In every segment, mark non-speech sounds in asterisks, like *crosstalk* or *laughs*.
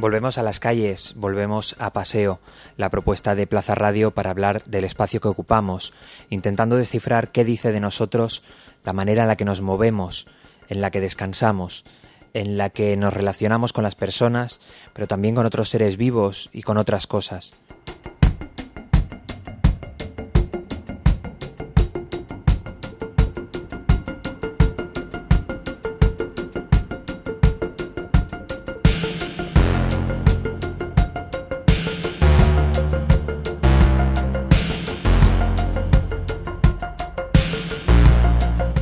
Volvemos a las calles, volvemos a Paseo, la propuesta de Plaza Radio para hablar del espacio que ocupamos, intentando descifrar qué dice de nosotros la manera en la que nos movemos, en la que descansamos, en la que nos relacionamos con las personas, pero también con otros seres vivos y con otras cosas.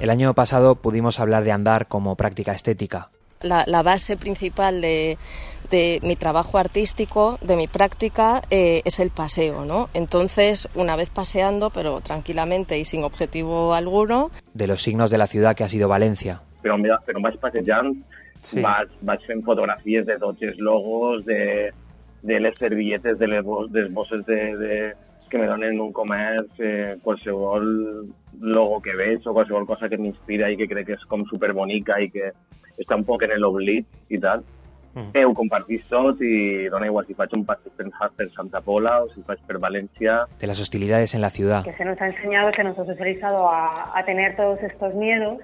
El año pasado pudimos hablar de andar como práctica estética. La, base principal de, mi trabajo artístico, de mi práctica, eh, es el paseo, ¿no? Entonces, una vez paseando, pero tranquilamente y sin objetivo alguno. De los signos de la ciudad que ha sido Valencia. Pero, pero vas pasejando, vas, vas fotografías de los logos, de, de les servilletes, de les, bosses de que me donen un comerç, eh, qualsevol logo que veig o qualsevol cosa que m'inspira i que crec que és com superbonica i que està un poc en l'oblit i tal, mm. eh, ho compartís tot i dona igual si faig un passeig per, per Santa Pola o si faig per València. De las hostilidades en la ciudad. Que se nos ha enseñado, se nos ha socializado a, a tener todos estos miedos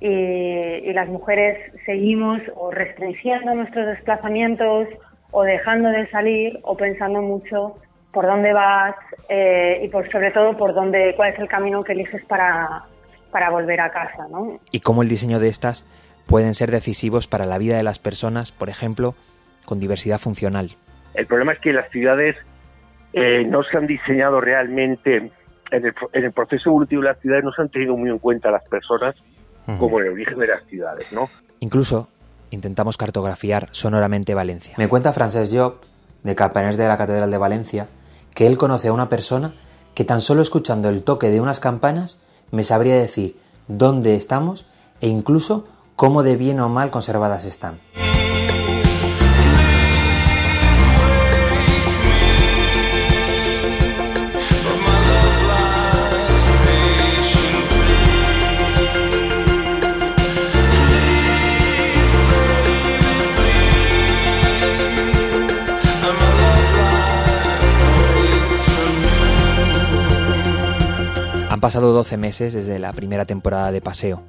y, y las mujeres seguimos o restringiendo nuestros desplazamientos o dejando de salir o pensando mucho por dónde vas eh, y por sobre todo por dónde, cuál es el camino que eliges para, para volver a casa. ¿no? Y cómo el diseño de estas pueden ser decisivos para la vida de las personas, por ejemplo, con diversidad funcional. El problema es que las ciudades eh, no se han diseñado realmente, en el, en el, proceso evolutivo de las ciudades no se han tenido muy en cuenta las personas como el origen de las ciudades. ¿no? Incluso intentamos cartografiar sonoramente Valencia. Me cuenta Francesc Job, de Campaners de la Catedral de Valencia, que él conoce a una persona que tan solo escuchando el toque de unas campanas me sabría decir dónde estamos e incluso cómo de bien o mal conservadas están. Han pasado 12 meses desde la primera temporada de Paseo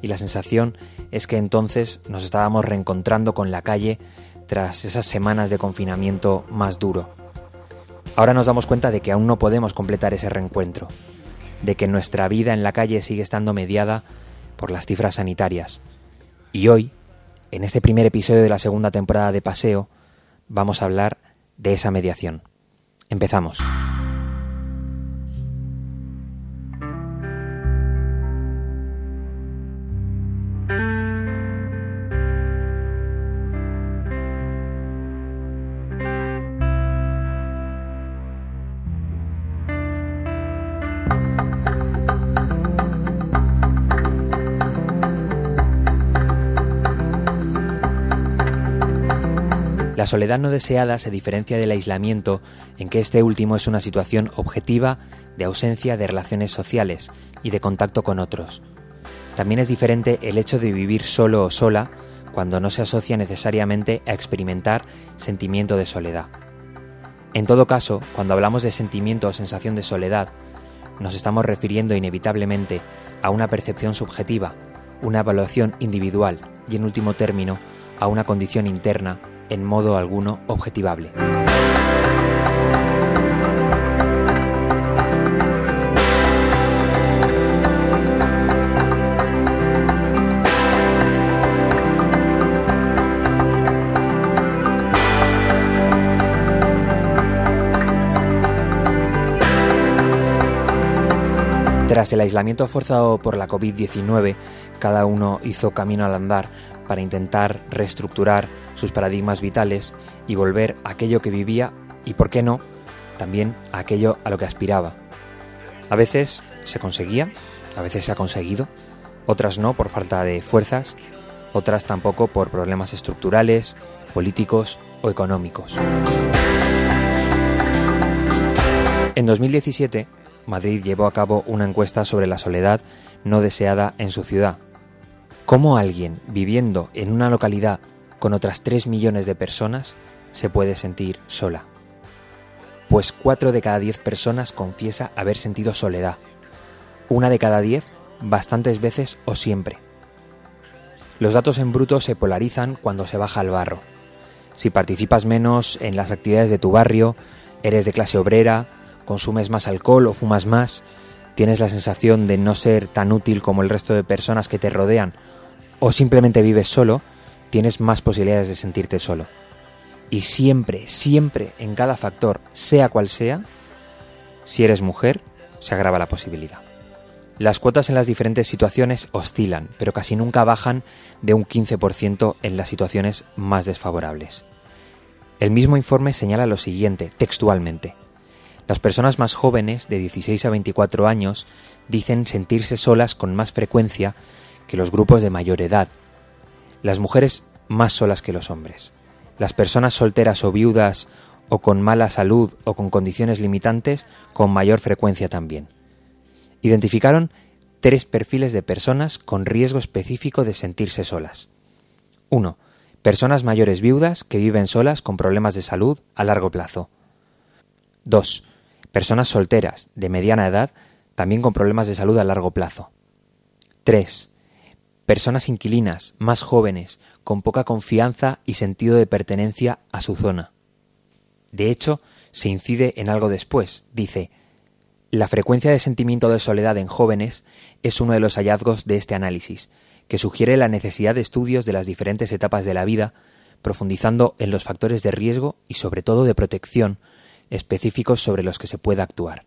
y la sensación es que entonces nos estábamos reencontrando con la calle tras esas semanas de confinamiento más duro. Ahora nos damos cuenta de que aún no podemos completar ese reencuentro, de que nuestra vida en la calle sigue estando mediada por las cifras sanitarias. Y hoy, en este primer episodio de la segunda temporada de Paseo, vamos a hablar de esa mediación. Empezamos. La soledad no deseada se diferencia del aislamiento en que este último es una situación objetiva de ausencia de relaciones sociales y de contacto con otros. También es diferente el hecho de vivir solo o sola cuando no se asocia necesariamente a experimentar sentimiento de soledad. En todo caso, cuando hablamos de sentimiento o sensación de soledad, nos estamos refiriendo inevitablemente a una percepción subjetiva, una evaluación individual y, en último término, a una condición interna en modo alguno objetivable. Tras el aislamiento forzado por la COVID-19, cada uno hizo camino al andar para intentar reestructurar sus paradigmas vitales y volver a aquello que vivía y, por qué no, también a aquello a lo que aspiraba. A veces se conseguía, a veces se ha conseguido, otras no por falta de fuerzas, otras tampoco por problemas estructurales, políticos o económicos. En 2017, Madrid llevó a cabo una encuesta sobre la soledad no deseada en su ciudad. ¿Cómo alguien viviendo en una localidad con otras 3 millones de personas, se puede sentir sola. Pues 4 de cada 10 personas confiesa haber sentido soledad. Una de cada 10 bastantes veces o siempre. Los datos en bruto se polarizan cuando se baja al barro. Si participas menos en las actividades de tu barrio, eres de clase obrera, consumes más alcohol o fumas más, tienes la sensación de no ser tan útil como el resto de personas que te rodean o simplemente vives solo, tienes más posibilidades de sentirte solo. Y siempre, siempre, en cada factor, sea cual sea, si eres mujer, se agrava la posibilidad. Las cuotas en las diferentes situaciones oscilan, pero casi nunca bajan de un 15% en las situaciones más desfavorables. El mismo informe señala lo siguiente, textualmente. Las personas más jóvenes, de 16 a 24 años, dicen sentirse solas con más frecuencia que los grupos de mayor edad. Las mujeres más solas que los hombres. Las personas solteras o viudas o con mala salud o con condiciones limitantes con mayor frecuencia también identificaron tres perfiles de personas con riesgo específico de sentirse solas. 1. Personas mayores viudas que viven solas con problemas de salud a largo plazo. 2. Personas solteras de mediana edad también con problemas de salud a largo plazo. 3. Personas inquilinas más jóvenes con poca confianza y sentido de pertenencia a su zona. De hecho, se incide en algo después. Dice, la frecuencia de sentimiento de soledad en jóvenes es uno de los hallazgos de este análisis, que sugiere la necesidad de estudios de las diferentes etapas de la vida, profundizando en los factores de riesgo y sobre todo de protección específicos sobre los que se pueda actuar.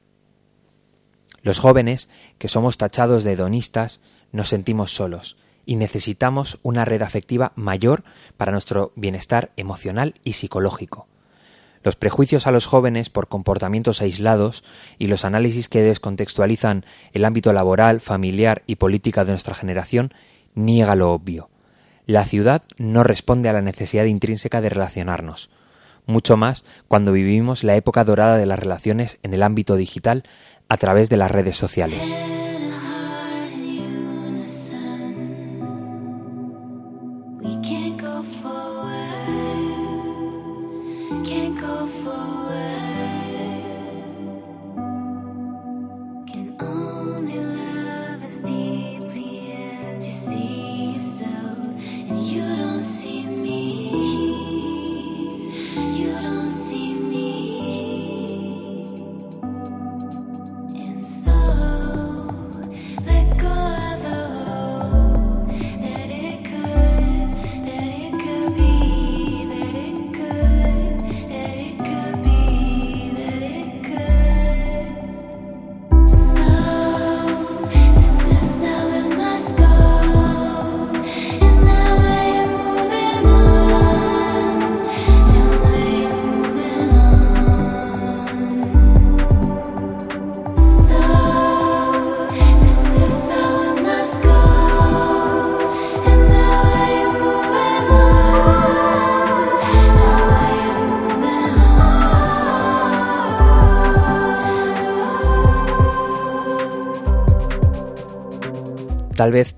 Los jóvenes, que somos tachados de hedonistas, nos sentimos solos y necesitamos una red afectiva mayor para nuestro bienestar emocional y psicológico. Los prejuicios a los jóvenes por comportamientos aislados y los análisis que descontextualizan el ámbito laboral, familiar y política de nuestra generación niega lo obvio. La ciudad no responde a la necesidad intrínseca de relacionarnos, mucho más cuando vivimos la época dorada de las relaciones en el ámbito digital a través de las redes sociales.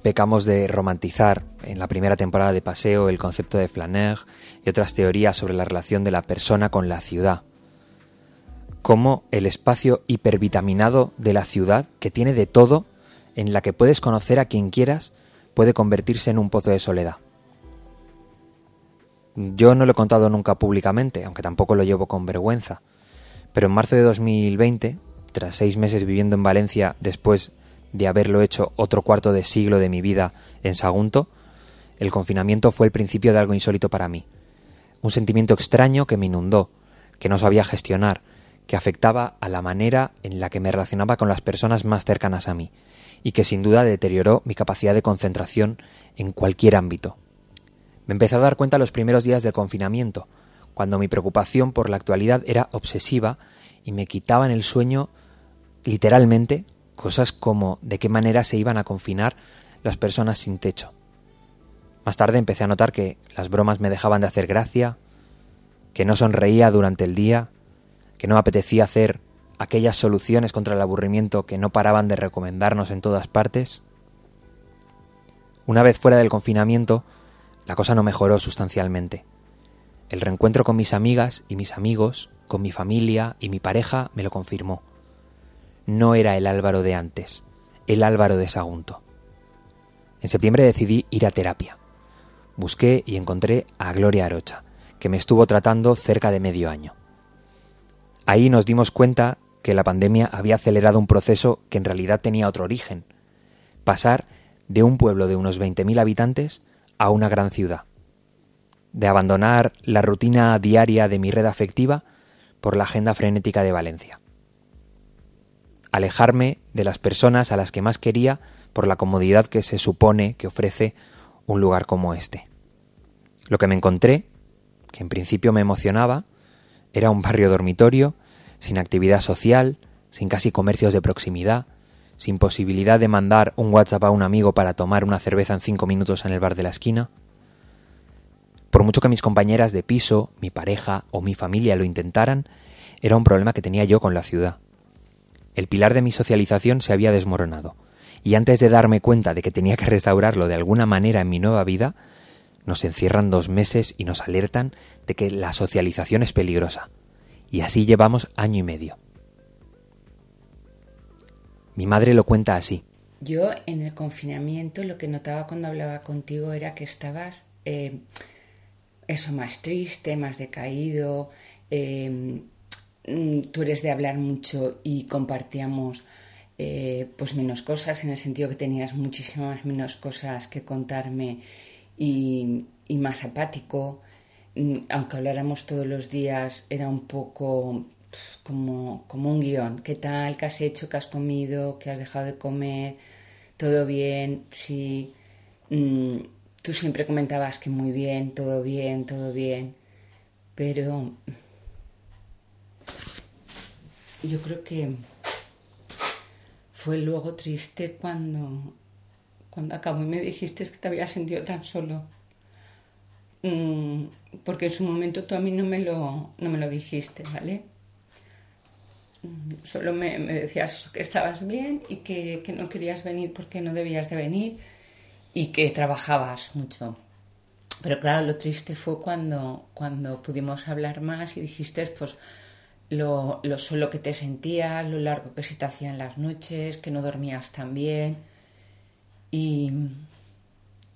Pecamos de romantizar en la primera temporada de Paseo el concepto de Flaner y otras teorías sobre la relación de la persona con la ciudad. Como el espacio hipervitaminado de la ciudad, que tiene de todo, en la que puedes conocer a quien quieras, puede convertirse en un pozo de soledad. Yo no lo he contado nunca públicamente, aunque tampoco lo llevo con vergüenza, pero en marzo de 2020, tras seis meses viviendo en Valencia después de haberlo hecho otro cuarto de siglo de mi vida en Sagunto, el confinamiento fue el principio de algo insólito para mí. Un sentimiento extraño que me inundó, que no sabía gestionar, que afectaba a la manera en la que me relacionaba con las personas más cercanas a mí, y que sin duda deterioró mi capacidad de concentración en cualquier ámbito. Me empecé a dar cuenta los primeros días del confinamiento, cuando mi preocupación por la actualidad era obsesiva y me quitaban el sueño literalmente Cosas como de qué manera se iban a confinar las personas sin techo. Más tarde empecé a notar que las bromas me dejaban de hacer gracia, que no sonreía durante el día, que no apetecía hacer aquellas soluciones contra el aburrimiento que no paraban de recomendarnos en todas partes. Una vez fuera del confinamiento, la cosa no mejoró sustancialmente. El reencuentro con mis amigas y mis amigos, con mi familia y mi pareja me lo confirmó. No era el Álvaro de antes, el Álvaro de Sagunto. En septiembre decidí ir a terapia. Busqué y encontré a Gloria Arocha, que me estuvo tratando cerca de medio año. Ahí nos dimos cuenta que la pandemia había acelerado un proceso que en realidad tenía otro origen, pasar de un pueblo de unos 20.000 habitantes a una gran ciudad, de abandonar la rutina diaria de mi red afectiva por la agenda frenética de Valencia, alejarme de las personas a las que más quería por la comodidad que se supone que ofrece un lugar como este. Lo que me encontré, que en principio me emocionaba, era un barrio dormitorio, sin actividad social, sin casi comercios de proximidad, sin posibilidad de mandar un WhatsApp a un amigo para tomar una cerveza en cinco minutos en el bar de la esquina. Por mucho que mis compañeras de piso, mi pareja o mi familia lo intentaran, era un problema que tenía yo con la ciudad. El pilar de mi socialización se había desmoronado, y antes de darme cuenta de que tenía que restaurarlo de alguna manera en mi nueva vida, nos encierran dos meses y nos alertan de que la socialización es peligrosa. Y así llevamos año y medio. Mi madre lo cuenta así. Yo en el confinamiento lo que notaba cuando hablaba contigo era que estabas eh, eso más triste, más decaído. Eh, tú eres de hablar mucho y compartíamos eh, pues menos cosas en el sentido que tenías muchísimas menos cosas que contarme y, y más apático. Mm, aunque habláramos todos los días, era un poco como, como un guion. ¿Qué tal? ¿Qué has hecho? ¿Qué has comido? ¿Qué has dejado de comer? ¿Todo bien? Sí. Mm, tú siempre comentabas que muy bien, todo bien, todo bien. Pero yo creo que fue luego triste cuando, cuando acabó y me dijiste que te había sentido tan solo. Mm, porque en su momento tú a mí no me lo, no me lo dijiste, ¿vale? solo me, decías que estabas bien y que, no querías venir porque no debías de venir y que trabajabas mucho. Pero claro, lo triste fue cuando, cuando pudimos hablar más y dijiste pues lo, lo solo que te sentías, lo largo que se te hacían las noches, que no dormías tan bien. Y,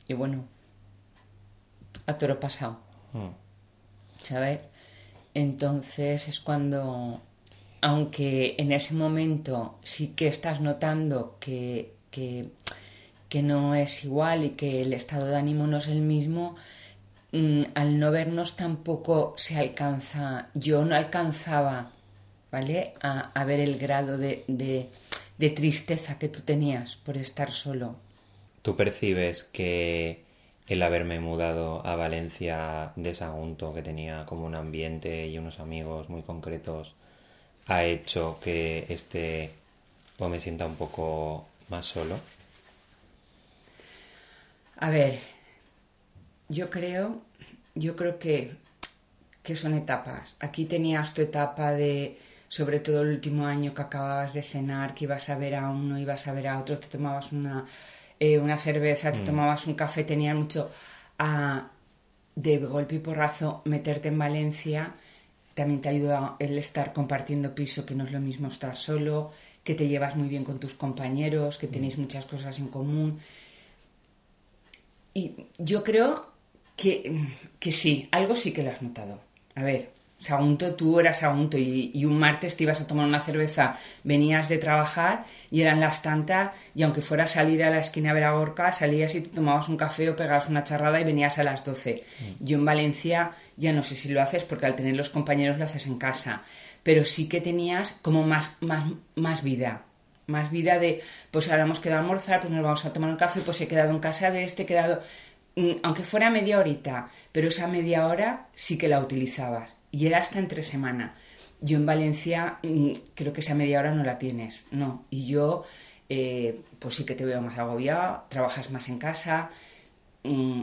y bueno, a toro pasado. Mm. ¿Sabes? Entonces es cuando aunque en ese momento sí que estás notando que, que, no es igual y que el estado de ánimo no es el mismo, mm, al no vernos tampoco se alcanza, yo no alcanzaba, ¿vale? A, ver el grado de, de tristeza que tú tenías por estar solo. ¿Tú percibes que el haberme mudado a Valencia de Sagunto, que tenía como un ambiente y unos amigos muy concretos, ha hecho que este pues me sienta un poco más solo? A ver, yo creo, yo creo que, que son etapas. Aquí tenías tu etapa de, sobre todo el último año que acababas de cenar, que ibas a ver a uno, ibas a ver a otro, te tomabas una, eh, una cerveza, te mm. tomabas un café, tenías mucho a de golpe y porrazo meterte en Valencia también te ayuda el estar compartiendo piso, que no es lo mismo estar solo, que te llevas muy bien con tus compañeros, que tenéis muchas cosas en común. Y yo creo que, que sí, algo sí que lo has notado. A ver, Sagunto, tú eras Sagunto y, un martes te ibas a tomar una cerveza, venías de trabajar y eran las tantas y aunque fuera a salir a la esquina a ver a Gorka, salías y te tomabas un café o pegabas una charrada y venías a las 12. Mm. Yo en Valencia ya no sé si lo haces porque al tener los compañeros lo haces en casa, pero sí que tenías como más, más, más vida. Más vida de, pues ahora hemos quedado a almorzar, pues nos vamos a tomar un café, pues he quedado en casa de este, he quedado, aunque fuera media horita, pero esa media hora sí que la utilizabas y era hasta entre semana. Yo en Valencia mm, creo que esa media hora no la tienes, no. Y yo, eh, pues sí que te veo más agobiado, trabajas más en casa, mm,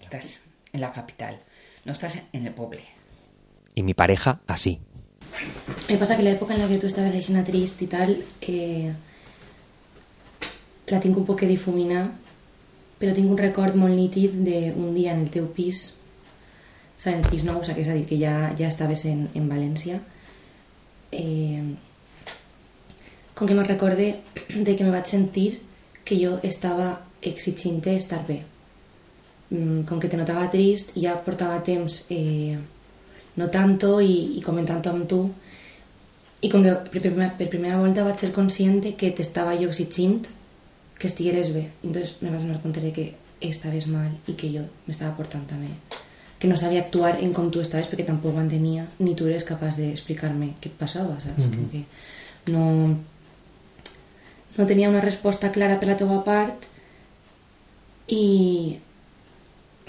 estás en la capital, no estás en el pueblo. Y mi pareja, así. Me pasa que la época en la que tú estabas leyendo triste y tal, eh, la tengo un poco difumina però tinc un record molt nítid d'un dia en el teu pis, o sigui, en el pis nou, o sigui, és a dir, que ja, ja estaves en, en València, eh, com que me recorde de que me vaig sentir que jo estava exigint estar bé. Mm, com que te notava trist, ja portava temps eh, no tanto i, i comentant amb tu, i com que per primera, per primera volta vaig ser conscient que t'estava jo exigint que estigueres bé. I entonces me vas donar compte de que estaves mal i que jo m'estava portant també. Que no sabia actuar en com tu estaves perquè tampoc ho entenia, ni tu eres capaç d'explicar-me què et passava, saps? Mm -hmm. que no, no tenia una resposta clara per la teva part i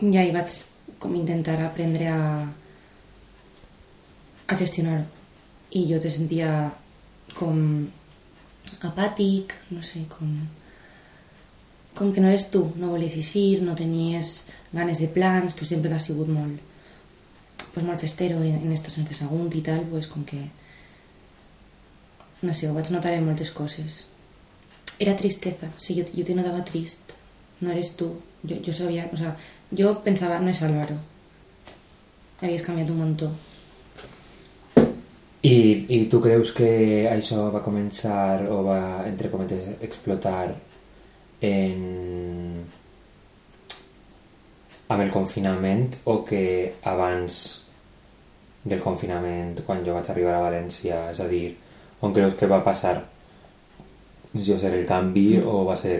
ja hi vaig com intentar aprendre a, a gestionar-ho i jo te sentia com apàtic, no sé, com, com que no eres tu, no volies eixir, no tenies ganes de plans, tu sempre has sigut molt, pues molt festero en, en estos sense segon i tal, pues com que no sé, ho vaig notar en moltes coses. Era tristeza, o sigui, jo, jo te notava trist, no eres tu, jo, jo sabia, o sea, jo pensava, no és Álvaro, havies canviat un muntó, I, I tu creus que això va començar o va, entre cometes, explotar en... amb el confinament o que abans del confinament, quan jo vaig arribar a València, és a dir, on creus que va passar jo ser el canvi mm. o va ser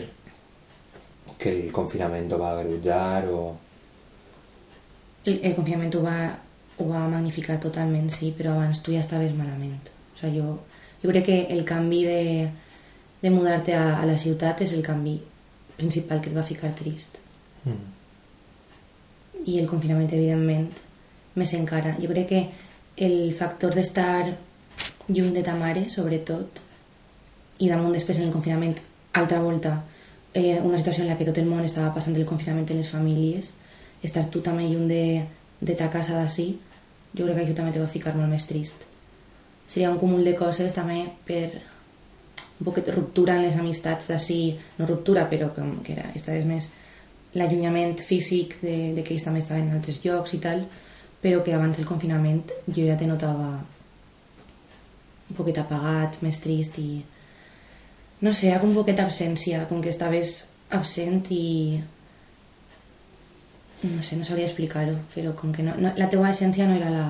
que el confinament ho va agreujar o... El, el confinament ho va ho va magnificar totalment, sí, però abans tu ja estaves malament. O sigui, jo, jo crec que el canvi de, de mudar-te a, a la ciutat és el canvi principal que et va ficar trist. Mm. I el confinament, evidentment, més encara. Jo crec que el factor d'estar lluny de ta mare, sobretot, i damunt després en el confinament, altra volta, eh, una situació en la que tot el món estava passant el confinament en les famílies, estar tu també lluny de, de ta casa d'ací, jo crec que això també te va ficar molt més trist. Seria un cúmul de coses també per un poquet ruptura en les amistats d'ací, no ruptura, però que, que era, estaves més l'allunyament físic de, de que ells també estaven en altres llocs i tal, però que abans del confinament jo ja te notava un poquet apagat, més trist i no sé, com un poquet absència, com que estaves absent i no sé, no sabría explicarlo, pero con que no, no, la teua esencia no era la,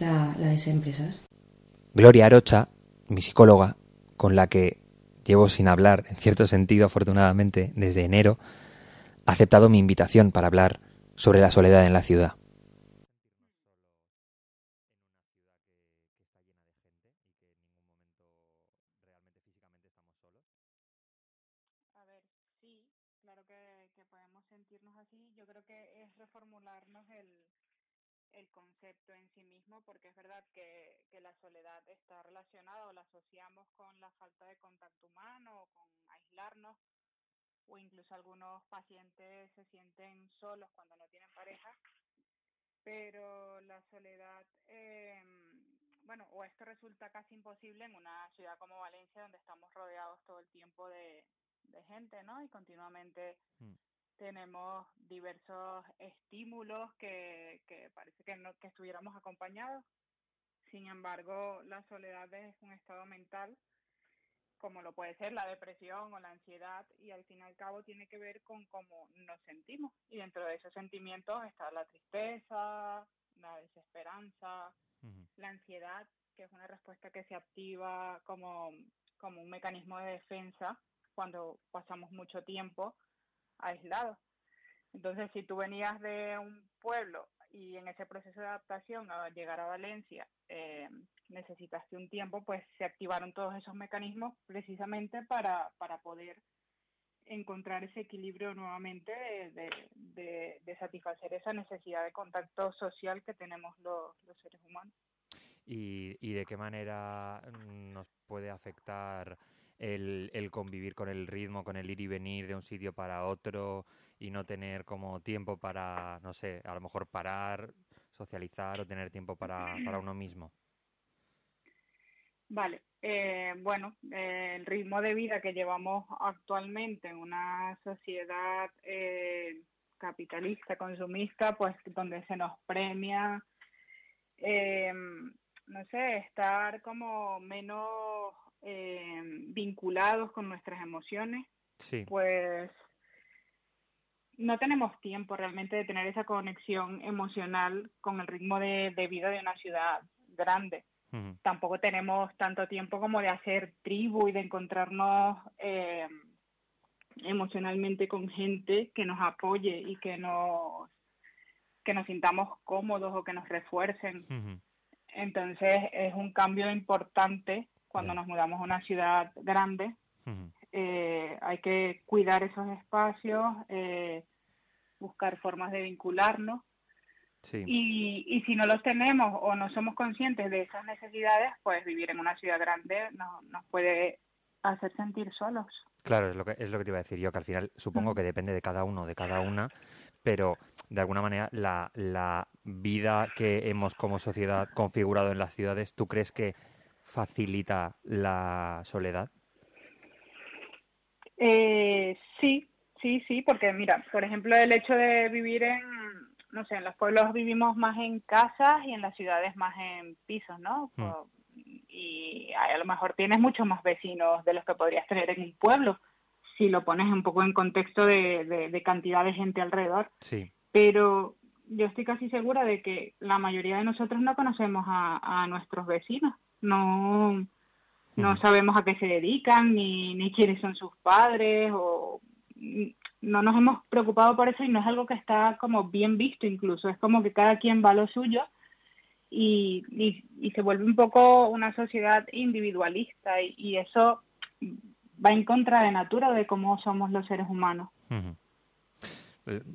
la, la de siempre, ¿sabes? Gloria Arocha, mi psicóloga, con la que llevo sin hablar, en cierto sentido, afortunadamente, desde enero, ha aceptado mi invitación para hablar sobre la soledad en la ciudad. porque es verdad que, la soledad está relacionada o la asociamos con la falta de contacto humano o con aislarnos o incluso algunos pacientes se sienten solos cuando no tienen pareja, pero la soledad, em, bueno, o esto resulta casi imposible en una ciudad como Valencia donde estamos rodeados todo el tiempo de, gente, ¿no? Y continuamente mm tenemos diversos estímulos que, que parece que, no, que estuviéramos acompañados. Sin embargo, la soledad es un estado mental, como lo puede ser la depresión o la ansiedad, y al fin y al cabo tiene que ver con cómo nos sentimos. Y dentro de esos sentimientos está la tristeza, la desesperanza, la ansiedad, que es una respuesta que se activa como, como un mecanismo de defensa cuando pasamos mucho tiempo aislados. Entonces, si tú venías de un pueblo y en ese proceso de adaptación a llegar a Valencia eh, necesitaste un tiempo, pues se activaron todos esos mecanismos precisamente para, para poder encontrar ese equilibrio nuevamente de, de, satisfacer esa necesidad de contacto social que tenemos los, los seres humanos. ¿Y, ¿Y de qué manera nos puede afectar el, el, convivir con el ritmo, con el ir y venir de un sitio para otro y no tener como tiempo para, no sé, a lo mejor parar, socializar o tener tiempo para, uno mismo? Vale, eh, bueno, eh, el ritmo de vida que llevamos actualmente en una sociedad eh, capitalista, consumista, pues donde se nos premia, no sé, estar como menos vinculados con nuestras emociones, pues no tenemos tiempo realmente de tener esa conexión emocional con el ritmo de vida de una ciudad grande. Tampoco tenemos tanto tiempo como de hacer tribu y de encontrarnos eh, emocionalmente con gente que nos apoye y que nos que nos sintamos cómodos o que nos refuercen. Entonces es un cambio importante cuando nos mudamos a una ciudad grande. Eh, hay que cuidar esos espacios, eh, buscar formas de vincularnos y, y, si no los tenemos o no somos conscientes de esas necesidades, pues vivir en una ciudad grande nos, puede hacer sentir solos. Claro, es lo, que, es lo que te iba a decir yo, que al final supongo que depende de cada uno, de cada una, pero de alguna manera la, la vida que hemos como sociedad configurado en las ciudades, ¿tú crees que facilita la soledad? Eh, sí, sí, sí, porque mira, por ejemplo, el hecho de vivir en no sé, en los pueblos vivimos más en casas y en las ciudades más en pisos, ¿no? Mm. Y a lo mejor tienes muchos más vecinos de los que podrías tener en un pueblo, si lo pones un poco en contexto de, cantidad de gente alrededor. Sí. Pero yo estoy casi segura de que la mayoría de nosotros no conocemos a, nuestros vecinos, no, no sabemos a qué se dedican, ni, ni quiénes son sus padres, o no nos hemos preocupado por eso y no es algo que está como bien visto incluso, es como que cada quien va a lo suyo y, y, se vuelve un poco una sociedad individualista y, eso va en contra de natura de cómo somos los seres humanos.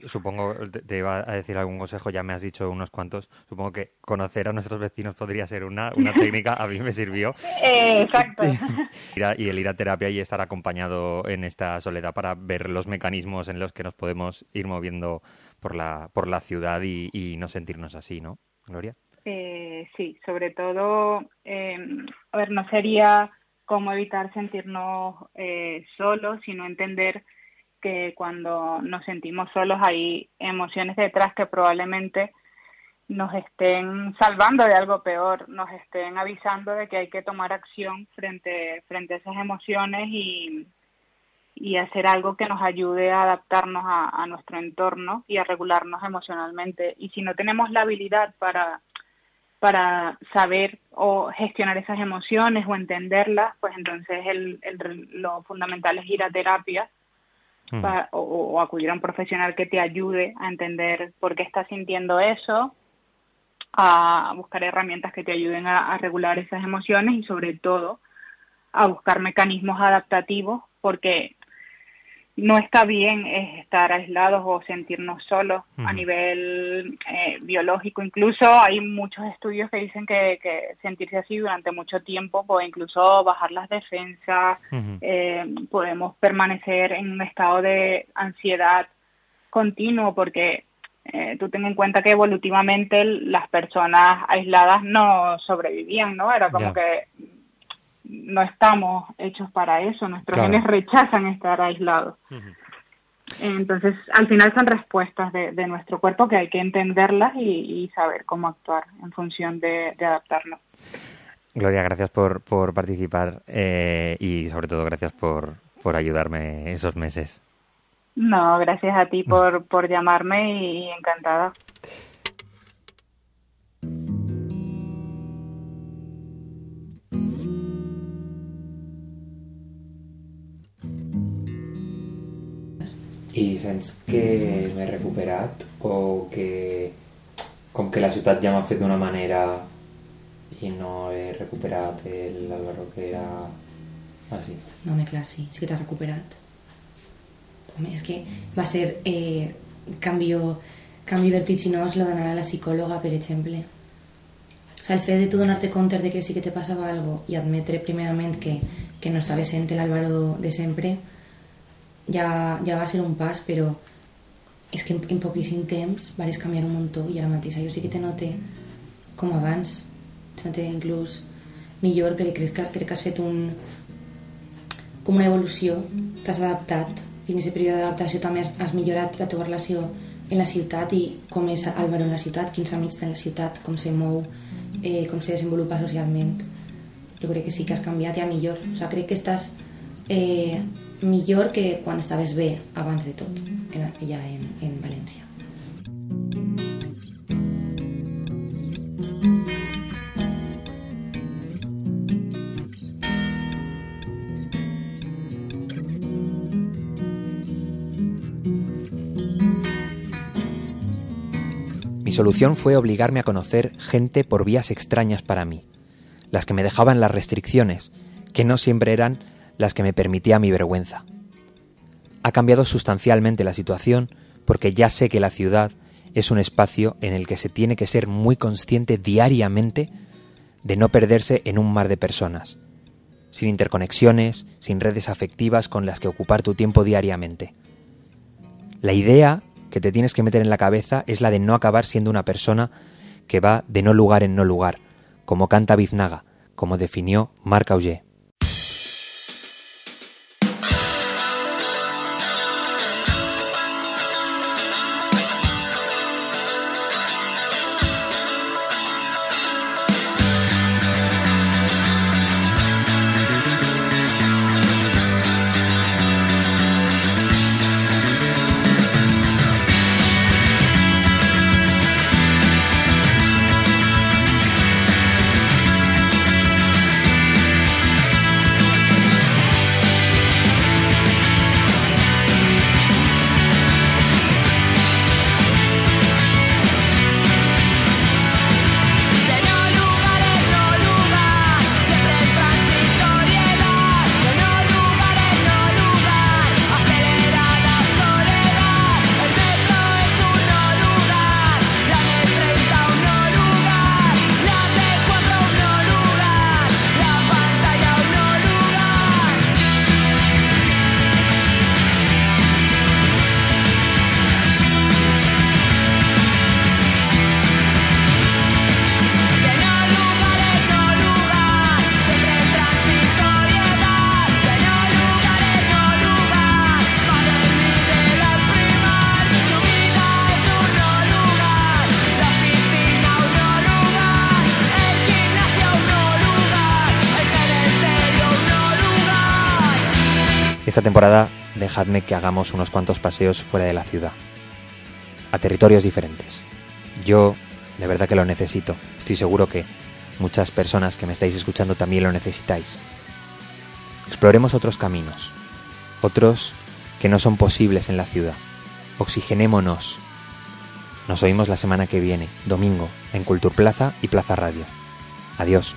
Supongo, te, iba a decir algún consejo, ya me has dicho unos cuantos. Supongo que conocer a nuestros vecinos podría ser una, una técnica, a mí me sirvió. *laughs* Eh, exacto. *laughs* y el ir a terapia y estar acompañado en esta soledad para ver los mecanismos en los que nos podemos ir moviendo por la, por la ciudad y, no sentirnos así, ¿no, Gloria? Eh, sí, sobre todo, em, a ver, no sería cómo evitar sentirnos solos, sino entender que cuando nos sentimos solos hay emociones detrás que probablemente nos estén salvando de algo peor, nos estén avisando de que hay que tomar acción frente, frente a esas emociones y, y hacer algo que nos ayude a adaptarnos a, nuestro entorno y a regularnos emocionalmente. Y si no tenemos la habilidad para, para saber o gestionar esas emociones o entenderlas, pues entonces el, el, lo fundamental es ir a terapia o, acudir a un profesional que te ayude a entender por qué estás sintiendo eso, a buscar herramientas que te ayuden a, regular esas emociones y sobre todo a buscar mecanismos adaptativos porque no está bien estar aislados o sentirnos solos a nivel eh, biológico. Incluso hay muchos estudios que dicen que, sentirse así durante mucho tiempo puede incluso bajar las defensas, eh, podemos permanecer en un estado de ansiedad continuo porque eh, tú ten en cuenta que evolutivamente las personas aisladas no sobrevivían, ¿no? Era como que no estamos hechos para eso, nuestros genes rechazan estar aislados. Entonces, al final son respuestas de, nuestro cuerpo que hay que entenderlas y, saber cómo actuar en función de, adaptarnos. Gloria, gracias por, por participar eh, y sobre todo gracias por, por ayudarme esos meses. No, gracias a ti por, por llamarme y encantada. I sents que m'he recuperat o que com que la ciutat ja m'ha fet d'una manera i no he recuperat l'Alvaro que era así. No, home, clar, sí, sí que t'ha recuperat. Home, és que va ser eh, canvio, canvi vertiginós lo d'anar a la psicòloga, per exemple. O sea, el fet de tu donar-te compte de que sí que te passava algo i admetre primerament que, que no estava sent l'Álvaro de sempre, ja, ja va ser un pas, però és que en, en poquíssim temps vares canviar un muntó i ara mateix jo sí que te note com abans, te note inclús millor perquè crec que, crec que has fet un, com una evolució, t'has adaptat i en aquest període d'adaptació també has, has millorat la teva relació en la ciutat i com és Álvaro en la ciutat, quins amics té la ciutat, com se mou, eh, com se desenvolupa socialment. Jo crec que sí que has canviat ja millor. O sigui, crec que estàs eh, millor que quan estaves bé abans de tot, en, ja en, en. Mi solución fue obligarme a conocer gente por vías extrañas para mí, las que me dejaban las restricciones, que no siempre eran las que me permitía mi vergüenza. Ha cambiado sustancialmente la situación porque ya sé que la ciudad es un espacio en el que se tiene que ser muy consciente diariamente de no perderse en un mar de personas, sin interconexiones, sin redes afectivas con las que ocupar tu tiempo diariamente. La idea que te tienes que meter en la cabeza es la de no acabar siendo una persona que va de no lugar en no lugar, como canta Biznaga, como definió Marc Auger. Esta temporada dejadme que hagamos unos cuantos paseos fuera de la ciudad, a territorios diferentes. Yo de verdad que lo necesito. Estoy seguro que muchas personas que me estáis escuchando también lo necesitáis. Exploremos otros caminos, otros que no son posibles en la ciudad. Oxigenémonos. Nos oímos la semana que viene, domingo, en Cultur Plaza y Plaza Radio. Adiós.